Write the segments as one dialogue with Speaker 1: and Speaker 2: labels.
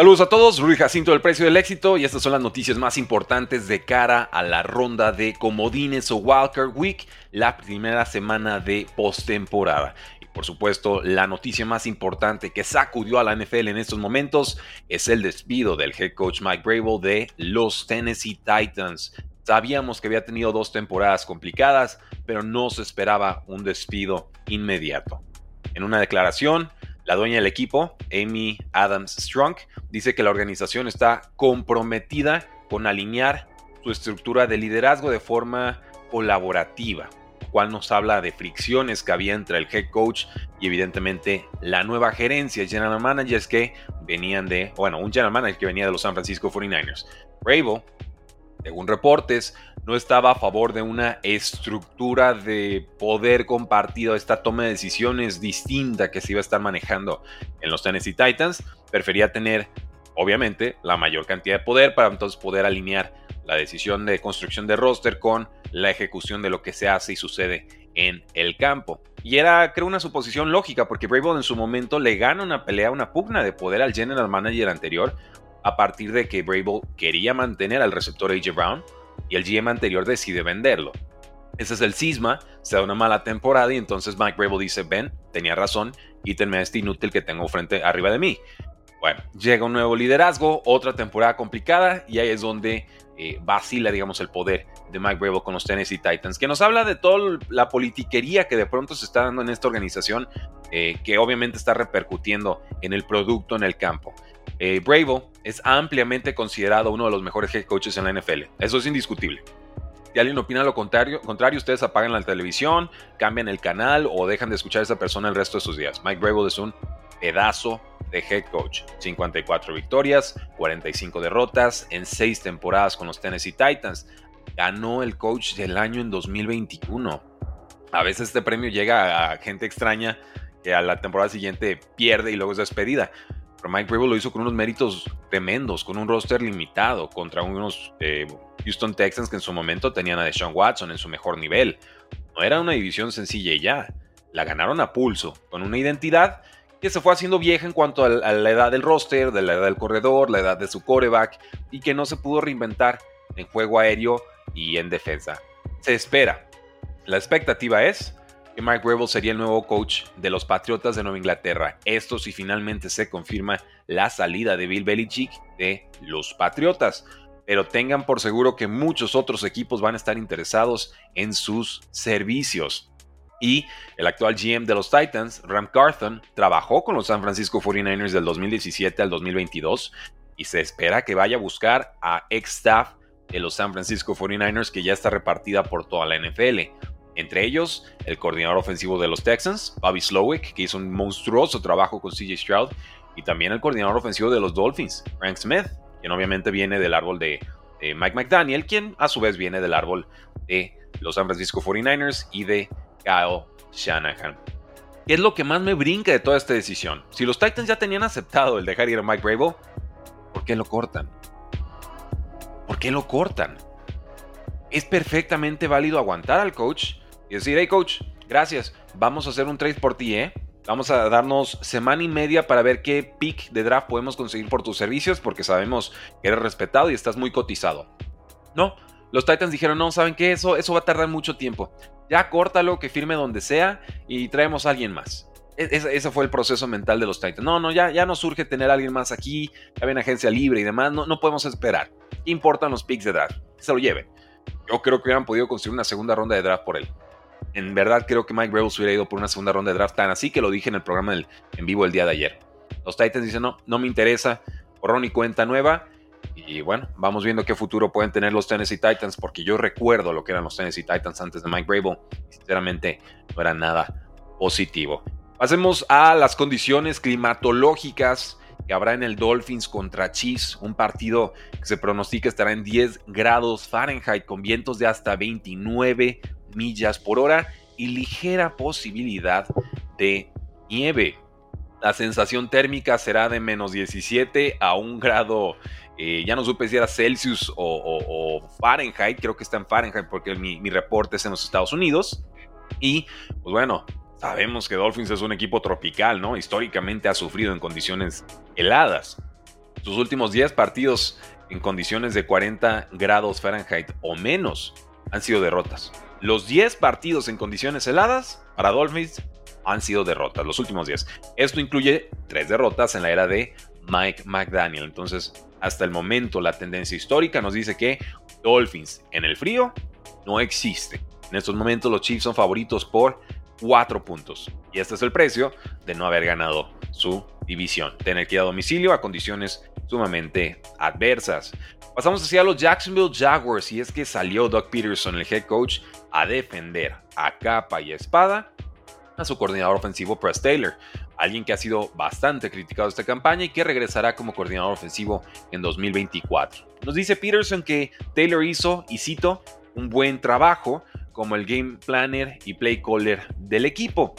Speaker 1: Saludos a todos, Rui Jacinto del Precio del Éxito y estas son las noticias más importantes de cara a la ronda de comodines o Wildcard Week, la primera semana de postemporada. Y por supuesto, la noticia más importante que sacudió a la NFL en estos momentos es el despido del head coach Mike Brable de los Tennessee Titans. Sabíamos que había tenido dos temporadas complicadas, pero no se esperaba un despido inmediato. En una declaración, la dueña del equipo, Amy Adams Strong, dice que la organización está comprometida con alinear su estructura de liderazgo de forma colaborativa, cual nos habla de fricciones que había entre el head coach y evidentemente la nueva gerencia, general managers que venían de, bueno, un general manager que venía de los San Francisco 49ers. Bravo según reportes, no estaba a favor de una estructura de poder compartido, esta toma de decisiones distinta que se iba a estar manejando en los Tennessee Titans. Prefería tener, obviamente, la mayor cantidad de poder para entonces poder alinear la decisión de construcción de roster con la ejecución de lo que se hace y sucede en el campo. Y era, creo, una suposición lógica, porque Bravo en su momento le gana una pelea, una pugna de poder al general manager anterior, a partir de que Brable quería mantener al receptor AJ Brown y el GM anterior decide venderlo. Ese es el cisma, se da una mala temporada y entonces Mike Brable dice, ven, tenía razón, quítenme a este inútil que tengo frente arriba de mí. Bueno, llega un nuevo liderazgo, otra temporada complicada y ahí es donde eh, vacila, digamos, el poder de Mike Brable con los Tennessee Titans, que nos habla de toda la politiquería que de pronto se está dando en esta organización, eh, que obviamente está repercutiendo en el producto en el campo. Eh, es ampliamente considerado uno de los mejores head coaches en la NFL. Eso es indiscutible. Si alguien opina lo contrario, contrario, ustedes apagan la televisión, cambian el canal o dejan de escuchar a esa persona el resto de sus días. Mike Bravo es un pedazo de head coach. 54 victorias, 45 derrotas en 6 temporadas con los Tennessee Titans. Ganó el coach del año en 2021. A veces este premio llega a gente extraña que a la temporada siguiente pierde y luego es despedida. Pero Mike Brable lo hizo con unos méritos tremendos, con un roster limitado contra unos eh, Houston Texans que en su momento tenían a Deshaun Watson en su mejor nivel. No era una división sencilla y ya. La ganaron a pulso, con una identidad que se fue haciendo vieja en cuanto a la edad del roster, de la edad del corredor, la edad de su coreback, y que no se pudo reinventar en juego aéreo y en defensa. Se espera. La expectativa es Mike Rebel sería el nuevo coach de los Patriotas de Nueva Inglaterra. Esto si finalmente se confirma la salida de Bill Belichick de los Patriotas. Pero tengan por seguro que muchos otros equipos van a estar interesados en sus servicios. Y el actual GM de los Titans, Ram Carthon, trabajó con los San Francisco 49ers del 2017 al 2022 y se espera que vaya a buscar a ex staff de los San Francisco 49ers que ya está repartida por toda la NFL. Entre ellos, el coordinador ofensivo de los Texans, Bobby Slowick, que hizo un monstruoso trabajo con CJ Stroud, y también el coordinador ofensivo de los Dolphins, Frank Smith, quien obviamente viene del árbol de, Mike McDaniel, quien a su vez viene del árbol de los San Francisco 49ers y de Kyle Shanahan. ¿Qué es lo que más me brinca de toda esta decisión? Si los Titans ya tenían aceptado el dejar ir a Mike Bravo, ¿por qué lo cortan? ¿Por qué lo cortan? Es perfectamente válido aguantar al coach y decir, hey coach, gracias, vamos a hacer un trade por ti, ¿eh? Vamos a darnos semana y media para ver qué pick de draft podemos conseguir por tus servicios, porque sabemos que eres respetado y estás muy cotizado. No, los Titans dijeron, no, ¿saben qué? Eso, eso va a tardar mucho tiempo. Ya córtalo, que firme donde sea y traemos a alguien más. E, ese, fue el proceso mental de los Titans. No, no, ya, ya nos surge tener a alguien más aquí, ya ven agencia libre y demás, no, no podemos esperar. ¿Qué importan los picks de draft? se lo lleven. Yo creo que hubieran podido conseguir una segunda ronda de draft por él en verdad creo que Mike Rebels hubiera ido por una segunda ronda de draft tan así que lo dije en el programa en vivo el día de ayer. Los Titans dicen, no, no me interesa, borrón y cuenta nueva. Y bueno, vamos viendo qué futuro pueden tener los Tennessee Titans, porque yo recuerdo lo que eran los Tennessee Titans antes de Mike Brable. Sinceramente, no era nada positivo. Pasemos a las condiciones climatológicas que habrá en el Dolphins contra Chiefs, un partido que se pronostica estará en 10 grados Fahrenheit con vientos de hasta 29 millas por hora y ligera posibilidad de nieve. La sensación térmica será de menos 17 a un grado, eh, ya no supe si era Celsius o, Fahrenheit, creo que está en Fahrenheit porque mi, mi reporte es en los Estados Unidos. Y pues bueno, sabemos que Dolphins es un equipo tropical, ¿no? Históricamente ha sufrido en condiciones heladas. sus últimos 10 partidos en condiciones de 40 grados Fahrenheit o menos han sido derrotas. Los 10 partidos en condiciones heladas para Dolphins han sido derrotas, los últimos 10. Esto incluye 3 derrotas en la era de Mike McDaniel. Entonces, hasta el momento, la tendencia histórica nos dice que Dolphins en el frío no existe. En estos momentos los Chiefs son favoritos por 4 puntos. Y este es el precio de no haber ganado su división. Tener que ir a domicilio a condiciones sumamente adversas. Pasamos hacia los Jacksonville Jaguars y es que salió Doug Peterson, el head coach, a defender a capa y espada a su coordinador ofensivo Press Taylor, alguien que ha sido bastante criticado esta campaña y que regresará como coordinador ofensivo en 2024. Nos dice Peterson que Taylor hizo, y cito, un buen trabajo como el game planner y play caller del equipo.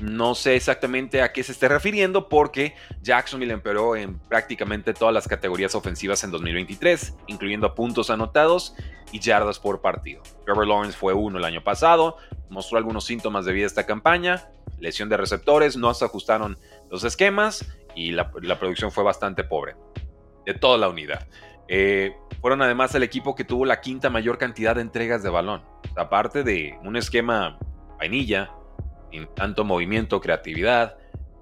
Speaker 1: No sé exactamente a qué se esté refiriendo porque Jacksonville empeoró en prácticamente todas las categorías ofensivas en 2023, incluyendo puntos anotados y yardas por partido. Trevor Lawrence fue uno el año pasado, mostró algunos síntomas de vida esta campaña, lesión de receptores, no se ajustaron los esquemas y la, producción fue bastante pobre de toda la unidad. Eh, fueron además el equipo que tuvo la quinta mayor cantidad de entregas de balón. Aparte de un esquema vainilla, sin tanto movimiento, creatividad,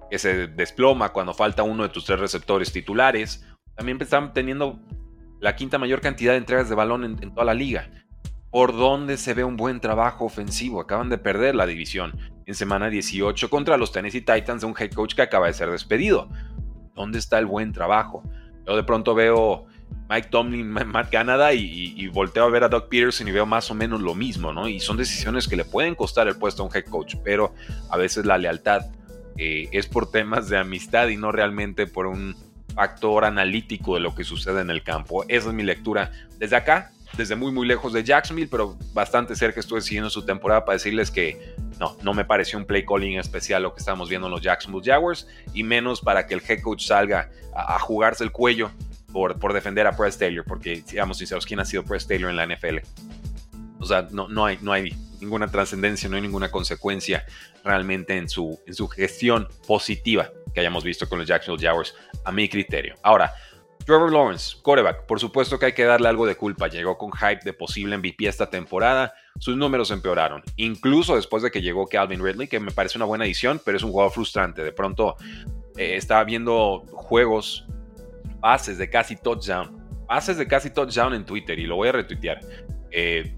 Speaker 1: que se desploma cuando falta uno de tus tres receptores titulares. También están teniendo la quinta mayor cantidad de entregas de balón en, toda la liga. ¿Por dónde se ve un buen trabajo ofensivo? Acaban de perder la división en semana 18 contra los Tennessee Titans de un head coach que acaba de ser despedido. ¿Dónde está el buen trabajo? Yo de pronto veo Mike Tomlin, Matt Canada y, volteo a ver a Doug Peterson y veo más o menos lo mismo, ¿no? Y son decisiones que le pueden costar el puesto a un head coach, pero a veces la lealtad eh, es por temas de amistad y no realmente por un factor analítico de lo que sucede en el campo. Esa es mi lectura desde acá, desde muy muy lejos de Jacksonville, pero bastante cerca estuve siguiendo su temporada para decirles que no, no me pareció un play calling especial lo que estamos viendo en los Jacksonville Jaguars y menos para que el head coach salga a jugarse el cuello por, defender a Press Taylor, porque seamos sinceros, ¿quién ha sido Press Taylor en la NFL? O sea, no, no, hay, no hay ninguna trascendencia, no hay ninguna consecuencia realmente en su, en su gestión positiva que hayamos visto con los Jacksonville Jaguars, a mi criterio. Ahora, Trevor Lawrence, quarterback, por supuesto que hay que darle algo de culpa. Llegó con hype de posible MVP esta temporada. Sus números empeoraron, incluso después de que llegó Calvin Ridley, que me parece una buena adición, pero es un jugador frustrante. De pronto eh, viendo juegos pases de casi touchdown. Pases de casi touchdown en Twitter y lo voy a retuitear. Eh,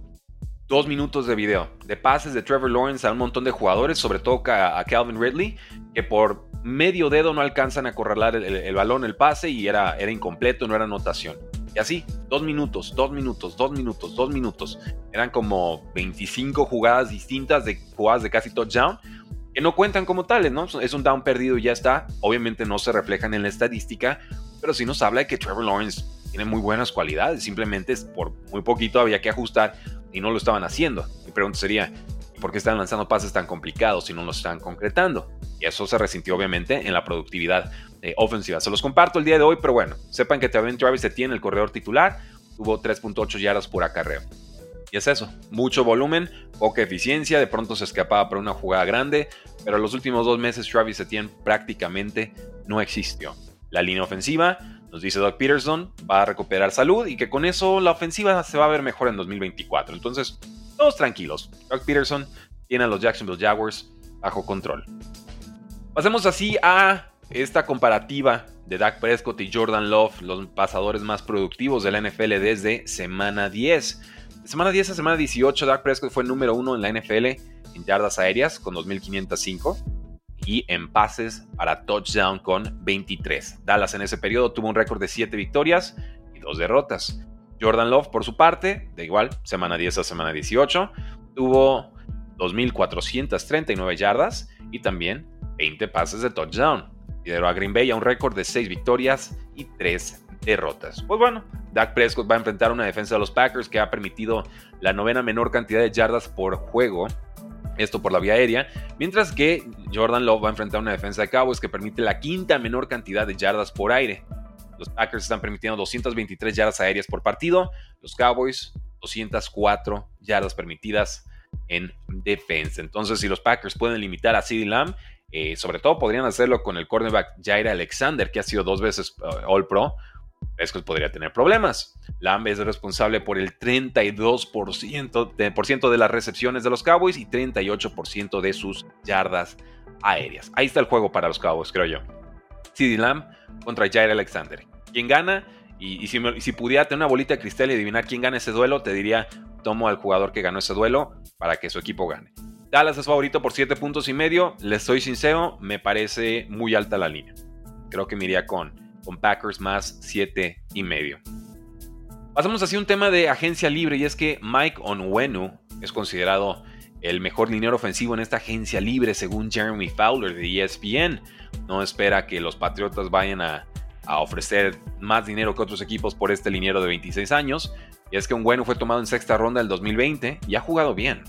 Speaker 1: dos minutos de video de pases de Trevor Lawrence a un montón de jugadores, sobre todo a, Calvin Ridley, que por medio dedo no alcanzan a corralar el, balón, el pase y era, era incompleto, no era anotación. Y así, dos minutos, dos minutos, dos minutos, dos minutos. Eran como 25 jugadas distintas de jugadas de casi touchdown que no cuentan como tales, ¿no? Es un down perdido y ya está. Obviamente no se reflejan en la estadística, pero sí nos habla de que Trevor Lawrence tiene muy buenas cualidades, simplemente por muy poquito había que ajustar y no lo estaban haciendo. Mi pregunta sería, ¿por qué están lanzando pases tan complicados si no los están concretando? Y eso se resintió obviamente en la productividad eh, ofensiva. Se los comparto el día de hoy, pero bueno, sepan que también Travis tiene el corredor titular, tuvo 3.8 yardas por acarreo. Y es eso, mucho volumen, poca eficiencia, de pronto se escapaba por una jugada grande, pero los últimos dos meses Travis Etienne prácticamente no existió. La línea ofensiva, nos dice Doug Peterson, va a recuperar salud y que con eso la ofensiva se va a ver mejor en 2024. Entonces, todos tranquilos. Doug Peterson tiene a los Jacksonville Jaguars bajo control. Pasemos así a esta comparativa de Dak Prescott y Jordan Love, los pasadores más productivos de la NFL desde semana 10. De semana 10 a semana 18, Dak Prescott fue número uno en la NFL en yardas aéreas con 2.505 y en pases para touchdown con 23. Dallas en ese periodo tuvo un récord de 7 victorias y 2 derrotas. Jordan Love, por su parte, de igual, semana 10 a semana 18, tuvo 2.439 yardas y también 20 pases de touchdown. Lideró a Green Bay a un récord de 6 victorias y 3 derrotas. Pues bueno, Dak Prescott va a enfrentar una defensa de los Packers que ha permitido la novena menor cantidad de yardas por juego esto por la vía aérea, mientras que Jordan Love va a enfrentar una defensa de Cowboys que permite la quinta menor cantidad de yardas por aire. Los Packers están permitiendo 223 yardas aéreas por partido, los Cowboys 204 yardas permitidas en defensa. Entonces, si los Packers pueden limitar a CeeDee Lamb, Eh, sobre todo podrían hacerlo con el cornerback Jair Alexander, que ha sido dos veces uh, All Pro. Prescott podría tener problemas. Lamb es responsable por el 32% de, por ciento de las recepciones de los Cowboys y 38% de sus yardas aéreas. Ahí está el juego para los Cowboys, creo yo. CD Lamb contra Jair Alexander. ¿Quién gana? Y, si, si, pudiera tener una bolita de cristal y adivinar quién gana ese duelo, te diría, tomo al jugador que ganó ese duelo para que su equipo gane. Dallas es favorito por 7 puntos y medio. Les soy sincero, me parece muy alta la línea. Creo que me iría con, con Packers más 7 y medio. Pasamos así a un tema de agencia libre y es que Mike Onwenu es considerado el mejor dinero ofensivo en esta agencia libre según Jeremy Fowler de ESPN. No espera que los Patriotas vayan a, ofrecer más dinero que otros equipos por este liniero de 26 años. Y es que Onwenu fue tomado en sexta ronda del 2020 y ha jugado bien.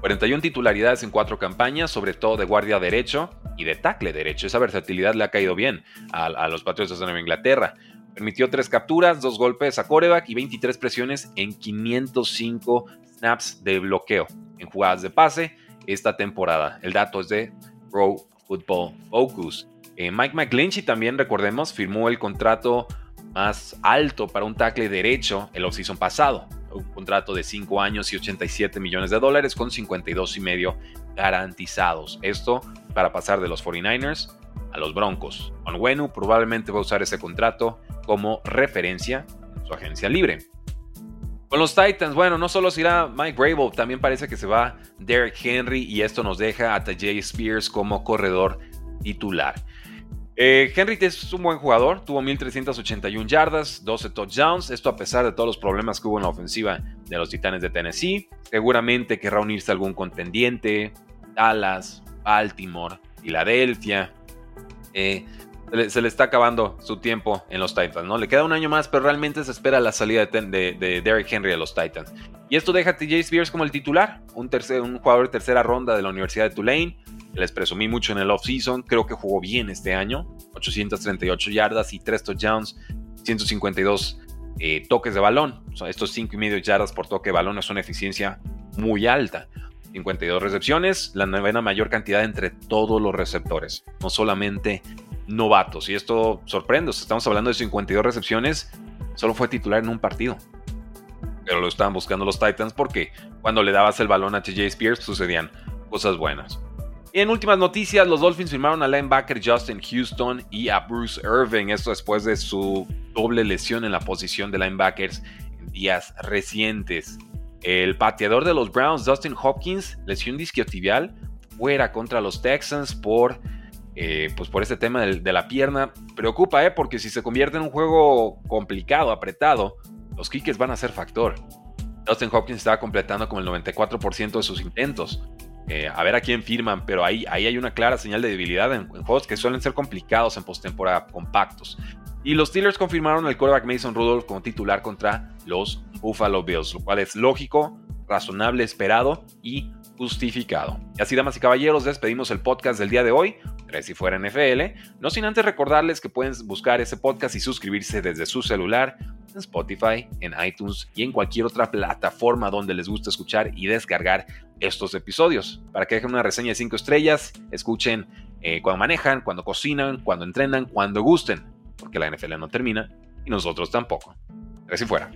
Speaker 1: 41 titularidades en cuatro campañas, sobre todo de guardia derecho y de tackle derecho. Esa versatilidad le ha caído bien a, los Patriotas de Nueva Inglaterra. Permitió tres capturas, dos golpes a coreback y 23 presiones en 505 snaps de bloqueo en jugadas de pase esta temporada. El dato es de Pro Football Focus. Eh, Mike McGlinchey también, recordemos, firmó el contrato más alto para un tackle derecho el offseason pasado un contrato de 5 años y 87 millones de dólares con 52 y medio garantizados. Esto para pasar de los 49ers a los Broncos. Onwenu probablemente va a usar ese contrato como referencia en su agencia libre. Con los Titans, bueno, no solo se irá Mike Grable, también parece que se va Derek Henry y esto nos deja a Tajay Spears como corredor titular. Eh, Henry es un buen jugador, tuvo 1381 yardas, 12 touchdowns, esto a pesar de todos los problemas que hubo en la ofensiva de los Titanes de Tennessee. Seguramente querrá unirse a algún contendiente, Dallas, Baltimore, Filadelfia. Eh, se, le, está acabando su tiempo en los Titans, ¿no? Le queda un año más, pero realmente se espera la salida de, Derrick Henry de los Titans. Y esto deja a TJ Spears como el titular, un, tercer, un jugador de tercera ronda de la Universidad de Tulane les presumí mucho en el off-season. Creo que jugó bien este año. 838 yardas y 3 touchdowns. 152 eh, toques de balón. estos 5 y medio yardas por toque de balón es una eficiencia muy alta. 52 recepciones, la novena mayor cantidad entre todos los receptores, no solamente novatos. Y esto sorprende, estamos hablando de 52 recepciones, solo fue titular en un partido. Pero lo estaban buscando los Titans porque cuando le dabas el balón a TJ Spears sucedían cosas buenas. En últimas noticias, los Dolphins firmaron al linebacker Justin Houston y a Bruce Irving, esto después de su doble lesión en la posición de linebackers en días recientes. El pateador de los Browns, Dustin Hopkins, lesión disquiotibial, fuera contra los Texans por, eh, pues por este tema de, la pierna. Preocupa, ¿eh? porque si se convierte en un juego complicado, apretado, los kickers van a ser factor. Dustin Hopkins estaba completando como el 94% de sus intentos. Eh, a ver a quién firman, pero ahí, ahí hay una clara señal de debilidad en, juegos que suelen ser complicados en postemporada, compactos. Y los Steelers confirmaron el quarterback Mason Rudolph como titular contra los Buffalo Bills, lo cual es lógico, razonable, esperado y justificado. Y así, damas y caballeros, despedimos el podcast del día de hoy, tres si fuera NFL, no sin antes recordarles que pueden buscar ese podcast y suscribirse desde su celular en Spotify, en iTunes y en cualquier otra plataforma donde les guste escuchar y descargar estos episodios. Para que dejen una reseña de 5 estrellas, escuchen eh, cuando manejan, cuando cocinan, cuando entrenan, cuando gusten, porque la NFL no termina y nosotros tampoco. Así fuera.